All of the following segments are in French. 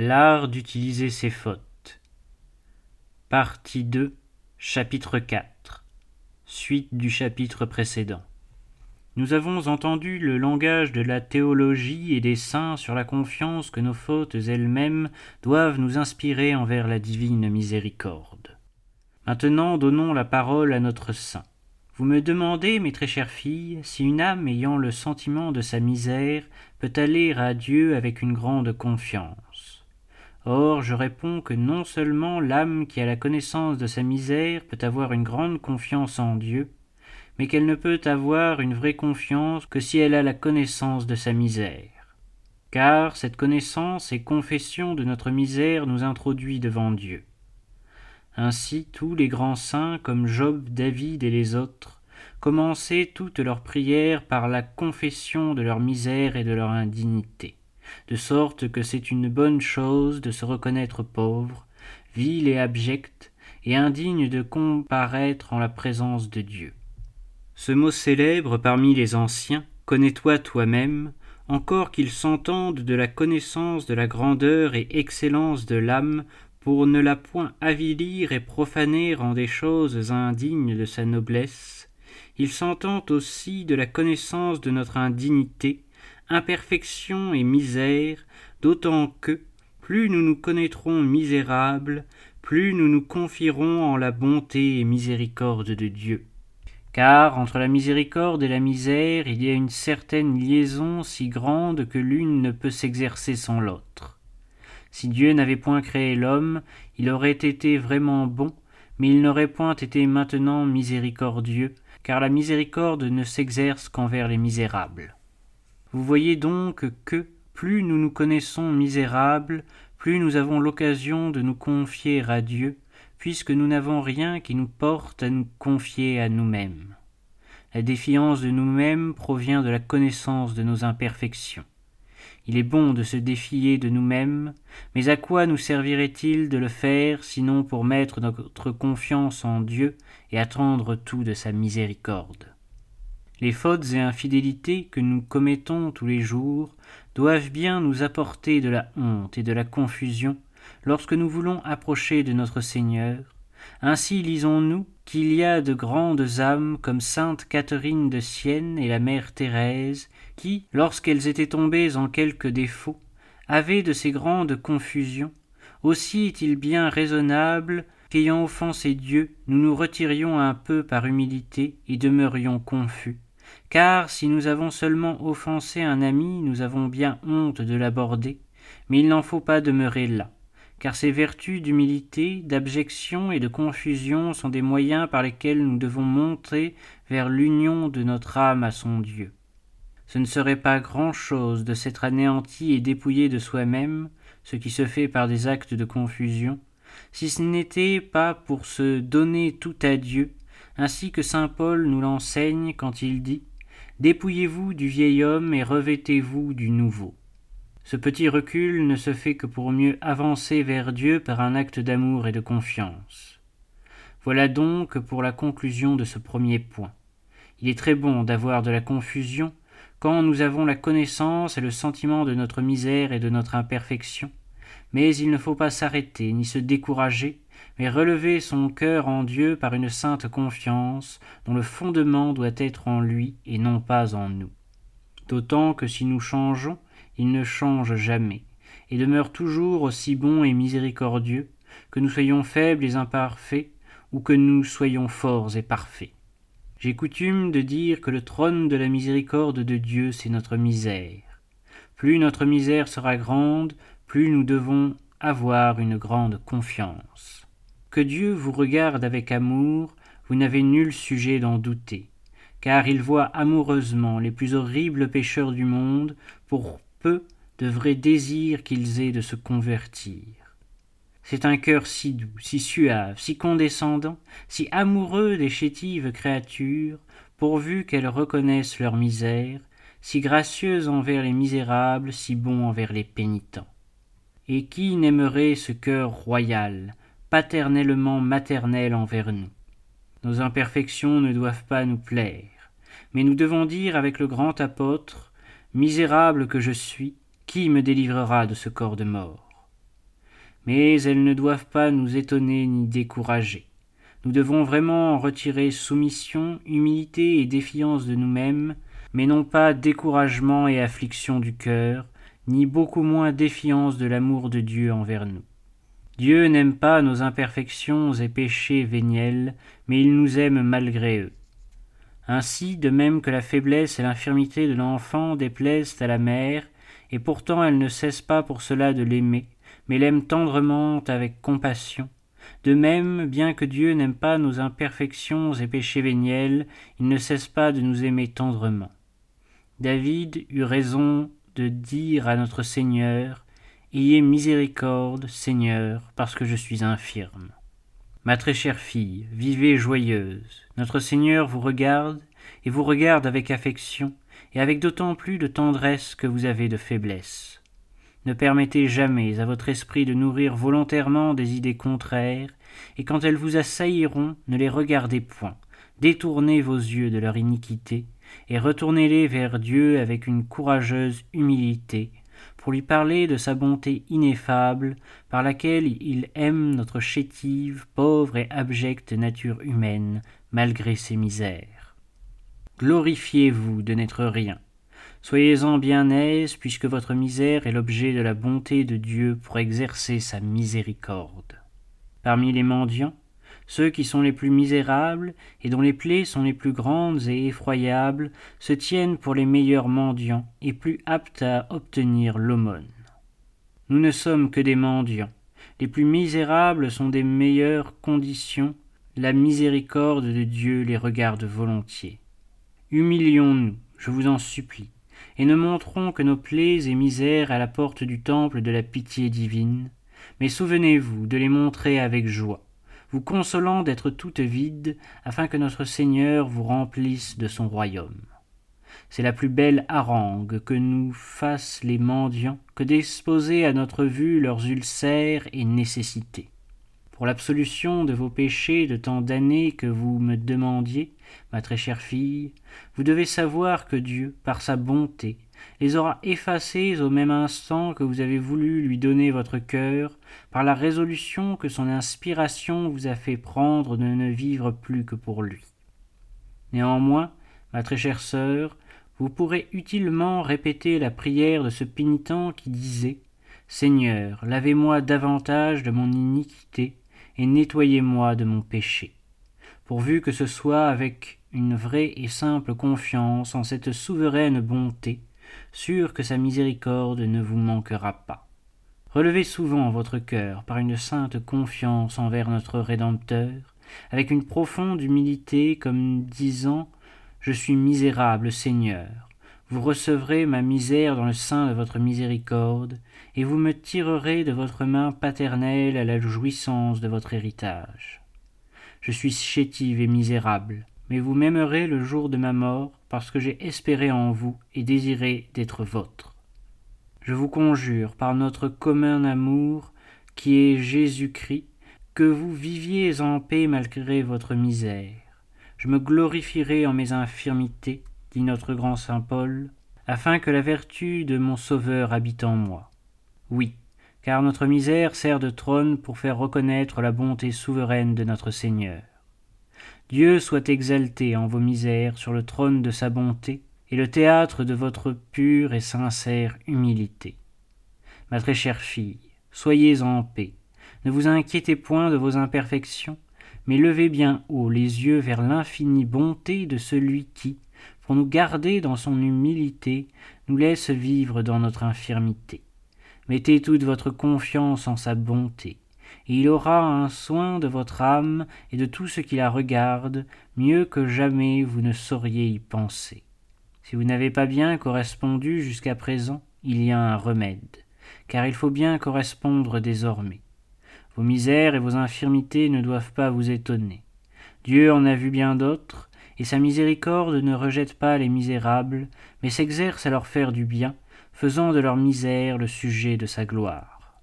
L'art d'utiliser ses fautes. Partie 2, chapitre 4. Suite du chapitre précédent. Nous avons entendu le langage de la théologie et des saints sur la confiance que nos fautes elles-mêmes doivent nous inspirer envers la divine miséricorde. Maintenant donnons la parole à notre saint. Vous me demandez, mes très chères filles, si une âme ayant le sentiment de sa misère peut aller à Dieu avec une grande confiance. Or, je réponds que non seulement l'âme qui a la connaissance de sa misère peut avoir une grande confiance en Dieu, mais qu'elle ne peut avoir une vraie confiance que si elle a la connaissance de sa misère. Car cette connaissance et confession de notre misère nous introduit devant Dieu. Ainsi tous les grands saints, comme Job, David et les autres, commençaient toutes leurs prières par la confession de leur misère et de leur indignité, de sorte que c'est une bonne chose de se reconnaître pauvre, vil et abject, et indigne de comparaître en la présence de Dieu. Ce mot célèbre parmi les anciens, connais-toi toi-même, encore qu'ils s'entendent de la connaissance de la grandeur et excellence de l'âme pour ne la point avilir et profaner en des choses indignes de sa noblesse, il s'entend aussi de la connaissance de notre indignité, imperfection et misère, d'autant que, plus nous nous connaîtrons misérables, plus nous nous confierons en la bonté et miséricorde de Dieu. Car entre la miséricorde et la misère il y a une certaine liaison si grande que l'une ne peut s'exercer sans l'autre. Si Dieu n'avait point créé l'homme, il aurait été vraiment bon, mais il n'aurait point été maintenant miséricordieux, car la miséricorde ne s'exerce qu'envers les misérables. Vous voyez donc que, plus nous nous connaissons misérables, plus nous avons l'occasion de nous confier à Dieu, puisque nous n'avons rien qui nous porte à nous confier à nous-mêmes. La défiance de nous-mêmes provient de la connaissance de nos imperfections. Il est bon de se défier de nous-mêmes, mais à quoi nous servirait-il de le faire sinon pour mettre notre confiance en Dieu et attendre tout de sa miséricorde? Les fautes et infidélités que nous commettons tous les jours doivent bien nous apporter de la honte et de la confusion lorsque nous voulons approcher de notre Seigneur. Ainsi lisons-nous qu'il y a de grandes âmes comme sainte Catherine de Sienne et la mère Thérèse qui, lorsqu'elles étaient tombées en quelque défaut, avaient de ces grandes confusions, aussi est-il bien raisonnable qu'ayant offensé Dieu, nous nous retirions un peu par humilité et demeurions confus. Car si nous avons seulement offensé un ami, nous avons bien honte de l'aborder, mais il n'en faut pas demeurer là, car ces vertus d'humilité, d'abjection et de confusion sont des moyens par lesquels nous devons monter vers l'union de notre âme à son Dieu. Ce ne serait pas grand-chose de s'être anéanti et dépouillé de soi-même, ce qui se fait par des actes de confusion, si ce n'était pas pour se donner tout à Dieu, ainsi que saint Paul nous l'enseigne quand il dit Dépouillez-vous du vieil homme et revêtez-vous du nouveau. Ce petit recul ne se fait que pour mieux avancer vers Dieu par un acte d'amour et de confiance. Voilà donc pour la conclusion de ce premier point. Il est très bon d'avoir de la confusion, quand nous avons la connaissance et le sentiment de notre misère et de notre imperfection. Mais il ne faut pas s'arrêter ni se décourager, mais relever son cœur en Dieu par une sainte confiance dont le fondement doit être en lui et non pas en nous. D'autant que si nous changeons, il ne change jamais, et demeure toujours aussi bon et miséricordieux, que nous soyons faibles et imparfaits, ou que nous soyons forts et parfaits. J'ai coutume de dire que le trône de la miséricorde de Dieu, c'est notre misère. Plus notre misère sera grande, plus nous devons avoir une grande confiance. Dieu vous regarde avec amour, vous n'avez nul sujet d'en douter, car il voit amoureusement les plus horribles pécheurs du monde, pour peu de vrais désirs qu'ils aient de se convertir. C'est un cœur si doux, si suave, si condescendant, si amoureux des chétives créatures, pourvu qu'elles reconnaissent leur misère, si gracieuses envers les misérables, si bon envers les pénitents. Et qui n'aimerait ce cœur royal, paternellement maternel envers nous Nos imperfections ne doivent pas nous plaire, mais nous devons dire avec le grand apôtre Misérable que je suis, qui me délivrera de ce corps de mort? Mais elles ne doivent pas nous étonner ni décourager. Nous devons vraiment en retirer soumission, humilité et défiance de nous-mêmes, mais non pas découragement et affliction du cœur, ni beaucoup moins défiance de l'amour de Dieu envers nous. Dieu n'aime pas nos imperfections et péchés véniels, mais il nous aime malgré eux. Ainsi, de même que la faiblesse et l'infirmité de l'enfant déplaisent à la mère, et pourtant elle ne cesse pas pour cela de l'aimer, mais l'aime tendrement avec compassion. De même, bien que Dieu n'aime pas nos imperfections et péchés véniels, il ne cesse pas de nous aimer tendrement. David eut raison de dire à notre Seigneur, Ayez miséricorde, Seigneur, parce que je suis infirme. Ma très chère fille, vivez joyeuse. Notre Seigneur vous regarde, et vous regarde avec affection, et avec d'autant plus de tendresse que vous avez de faiblesse. Ne permettez jamais à votre esprit de nourrir volontairement des idées contraires, et quand elles vous assailliront, ne les regardez point. Détournez vos yeux de leur iniquité, et retournez-les vers Dieu avec une courageuse humilité, pour lui parler de sa bonté ineffable, par laquelle il aime notre chétive, pauvre et abjecte nature humaine, malgré ses misères. Glorifiez-vous de n'être rien. Soyez-en bien aise, puisque votre misère est l'objet de la bonté de Dieu pour exercer sa miséricorde. Parmi les mendiants, ceux qui sont les plus misérables et dont les plaies sont les plus grandes et effroyables se tiennent pour les meilleurs mendiants et plus aptes à obtenir l'aumône. Nous ne sommes que des mendiants. Les plus misérables sont des meilleures conditions. La miséricorde de Dieu les regarde volontiers. Humilions-nous, je vous en supplie, et ne montrons que nos plaies et misères à la porte du temple de la pitié divine, mais souvenez-vous de les montrer avec joie, vous consolant d'être toutes vides, afin que notre Seigneur vous remplisse de son royaume. C'est la plus belle harangue que nous fassent les mendiants que d'exposer à notre vue leurs ulcères et nécessités pour l'absolution de vos péchés de tant d'années que vous me demandiez, ma très chère fille, vous devez savoir que Dieu, par sa bonté, les aura effacés au même instant que vous avez voulu lui donner votre cœur, par la résolution que son inspiration vous a fait prendre de ne vivre plus que pour lui. Néanmoins, ma très chère sœur, vous pourrez utilement répéter la prière de ce pénitent qui disait Seigneur, lavez-moi davantage de mon iniquité, et nettoyez-moi de mon péché, pourvu que ce soit avec une vraie et simple confiance en cette souveraine bonté, sûr que sa miséricorde ne vous manquera pas. Relevez souvent votre cœur par une sainte confiance envers notre Rédempteur, avec une profonde humilité, comme disant Je suis misérable, Seigneur, vous recevrez ma misère dans le sein de votre miséricorde, et vous me tirerez de votre main paternelle à la jouissance de votre héritage. Je suis chétive et misérable, mais vous m'aimerez le jour de ma mort, parce que j'ai espéré en vous et désiré d'être vôtre. Je vous conjure, par notre commun amour, qui est Jésus-Christ, que vous viviez en paix malgré votre misère. Je me glorifierai en mes infirmités, dit notre grand saint Paul, afin que la vertu de mon Sauveur habite en moi. Oui, car notre misère sert de trône pour faire reconnaître la bonté souveraine de notre Seigneur. Dieu soit exalté en vos misères sur le trône de sa bonté et le théâtre de votre pure et sincère humilité. Ma très chère fille, soyez en paix, ne vous inquiétez point de vos imperfections, mais levez bien haut les yeux vers l'infinie bonté de celui qui, pour nous garder dans son humilité, nous laisse vivre dans notre infirmité. Mettez toute votre confiance en sa bonté, et il aura un soin de votre âme et de tout ce qui la regarde, mieux que jamais vous ne sauriez y penser. Si vous n'avez pas bien correspondu jusqu'à présent, il y a un remède, car il faut bien correspondre désormais. Vos misères et vos infirmités ne doivent pas vous étonner. Dieu en a vu bien d'autres, et sa miséricorde ne rejette pas les misérables, mais s'exerce à leur faire du bien, faisant de leur misère le sujet de sa gloire.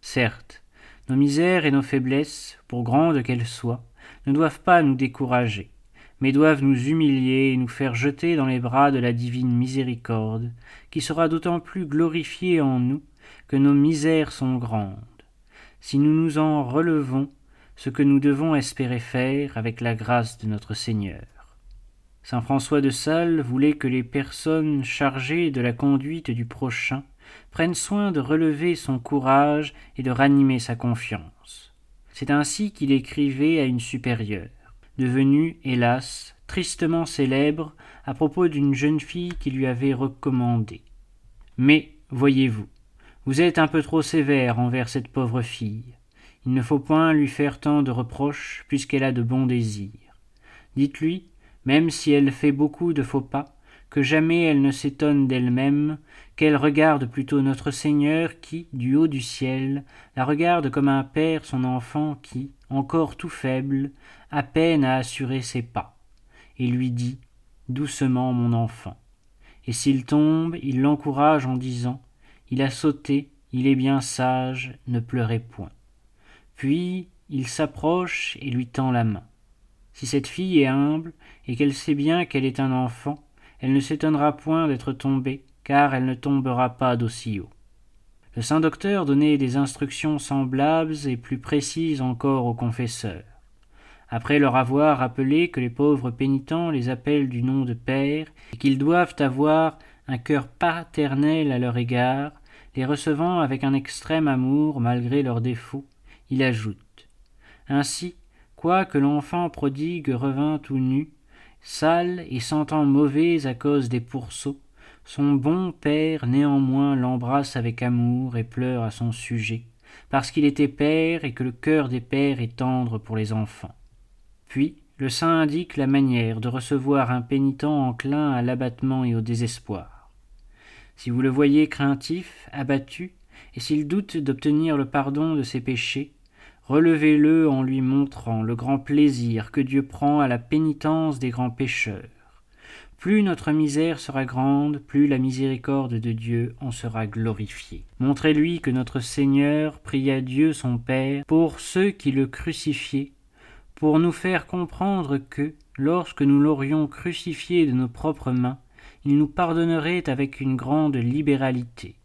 Certes, nos misères et nos faiblesses, pour grandes qu'elles soient, ne doivent pas nous décourager, mais doivent nous humilier et nous faire jeter dans les bras de la divine miséricorde, qui sera d'autant plus glorifiée en nous que nos misères sont grandes. si nous nous en relevons ce que nous devons espérer faire avec la grâce de notre Seigneur. Saint François de Sales voulait que les personnes chargées de la conduite du prochain prennent soin de relever son courage et de ranimer sa confiance. C'est ainsi qu'il écrivait à une supérieure, devenue, hélas, tristement célèbre à propos d'une jeune fille qui lui avait recommandé. Mais, voyez-vous, vous êtes un peu trop sévère envers cette pauvre fille. Il ne faut point lui faire tant de reproches, puisqu'elle a de bons désirs. Dites-lui, même si elle fait beaucoup de faux pas, que jamais elle ne s'étonne d'elle-même, qu'elle regarde plutôt notre Seigneur qui, du haut du ciel, la regarde comme un père son enfant qui, encore tout faible, a peine à assurer ses pas, et lui dit Doucement, mon enfant. Et s'il tombe, il l'encourage en disant il a sauté, il est bien sage, ne pleurez point. Puis il s'approche et lui tend la main. Si cette fille est humble et qu'elle sait bien qu'elle est un enfant, elle ne s'étonnera point d'être tombée, car elle ne tombera pas d'aussi haut. Le saint docteur donnait des instructions semblables et plus précises encore aux confesseurs. Après leur avoir rappelé que les pauvres pénitents les appellent du nom de Père et qu'ils doivent avoir un cœur paternel à leur égard, les recevant avec un extrême amour malgré leurs défauts, il ajoute Ainsi, quoique l'enfant prodigue revint tout nu, sale et sentant mauvais à cause des pourceaux, son bon père néanmoins l'embrasse avec amour et pleure à son sujet, parce qu'il était père et que le cœur des pères est tendre pour les enfants. Puis, le saint indique la manière de recevoir un pénitent enclin à l'abattement et au désespoir. Si vous le voyez craintif, abattu, et s'il doute d'obtenir le pardon de ses péchés, relevez-le en lui montrant le grand plaisir que Dieu prend à la pénitence des grands pécheurs. Plus notre misère sera grande, plus la miséricorde de Dieu en sera glorifiée. Montrez-lui que notre Seigneur pria Dieu son Père pour ceux qui le crucifiaient, pour nous faire comprendre que, lorsque nous l'aurions crucifié de nos propres mains, il nous pardonnerait avec une grande libéralité,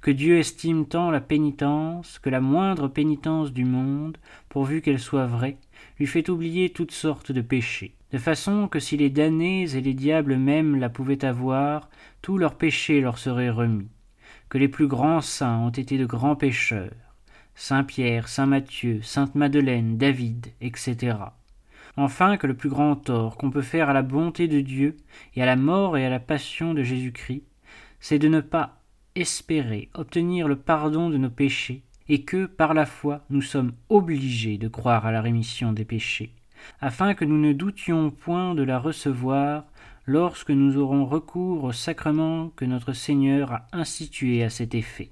que Dieu estime tant la pénitence que la moindre pénitence du monde, pourvu qu'elle soit vraie, lui fait oublier toutes sortes de péchés, de façon que si les damnés et les diables même la pouvaient avoir, tous leurs péchés leur seraient remis, que les plus grands saints ont été de grands pécheurs, Saint Pierre, Saint Matthieu, Sainte Madeleine, David, etc enfin que le plus grand tort qu'on peut faire à la bonté de Dieu et à la mort et à la passion de Jésus-Christ, c'est de ne pas espérer obtenir le pardon de nos péchés, et que, par la foi, nous sommes obligés de croire à la rémission des péchés, afin que nous ne doutions point de la recevoir lorsque nous aurons recours au sacrement que notre Seigneur a institué à cet effet.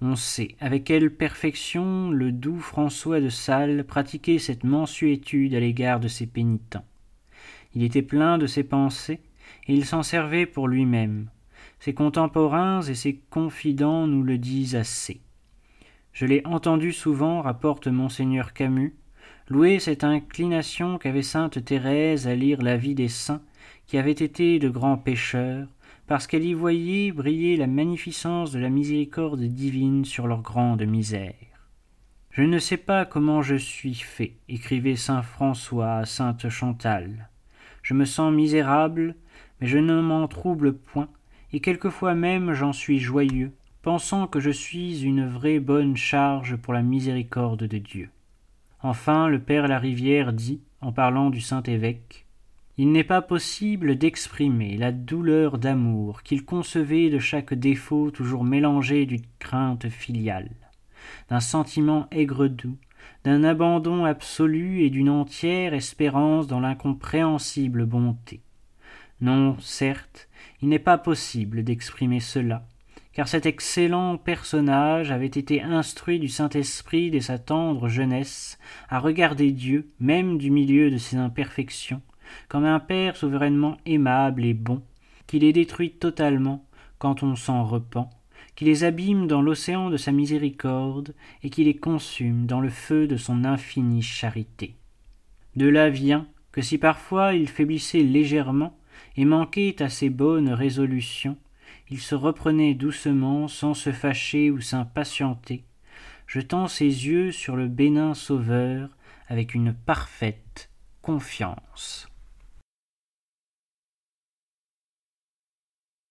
On sait avec quelle perfection le doux François de Sales pratiquait cette mansuétude à l'égard de ses pénitents. Il était plein de ses pensées, et il s'en servait pour lui-même. Ses contemporains et ses confidents nous le disent assez. Je l'ai entendu souvent, rapporte monseigneur Camus, louer cette inclination qu'avait sainte Thérèse à lire la vie des saints qui avaient été de grands pécheurs, parce qu'elle y voyait briller la magnificence de la miséricorde divine sur leur grande misère. Je ne sais pas comment je suis fait, écrivait saint François à sainte Chantal. Je me sens misérable, mais je ne m'en trouble point, et quelquefois même j'en suis joyeux, pensant que je suis une vraie bonne charge pour la miséricorde de Dieu. Enfin, le père Larivière dit, en parlant du saint évêque, il n'est pas possible d'exprimer la douleur d'amour qu'il concevait de chaque défaut toujours mélangé d'une crainte filiale, d'un sentiment aigre-doux, d'un abandon absolu et d'une entière espérance dans l'incompréhensible bonté. Non, certes, il n'est pas possible d'exprimer cela, car cet excellent personnage avait été instruit du Saint-Esprit dès sa tendre jeunesse à regarder Dieu, même du milieu de ses imperfections, comme un père souverainement aimable et bon, qui les détruit totalement quand on s'en repent, qui les abîme dans l'océan de sa miséricorde et qui les consume dans le feu de son infinie charité. De là vient que si parfois il faiblissait légèrement et manquait à ses bonnes résolutions, il se reprenait doucement sans se fâcher ou s'impatienter, jetant ses yeux sur le bénin sauveur avec une parfaite confiance.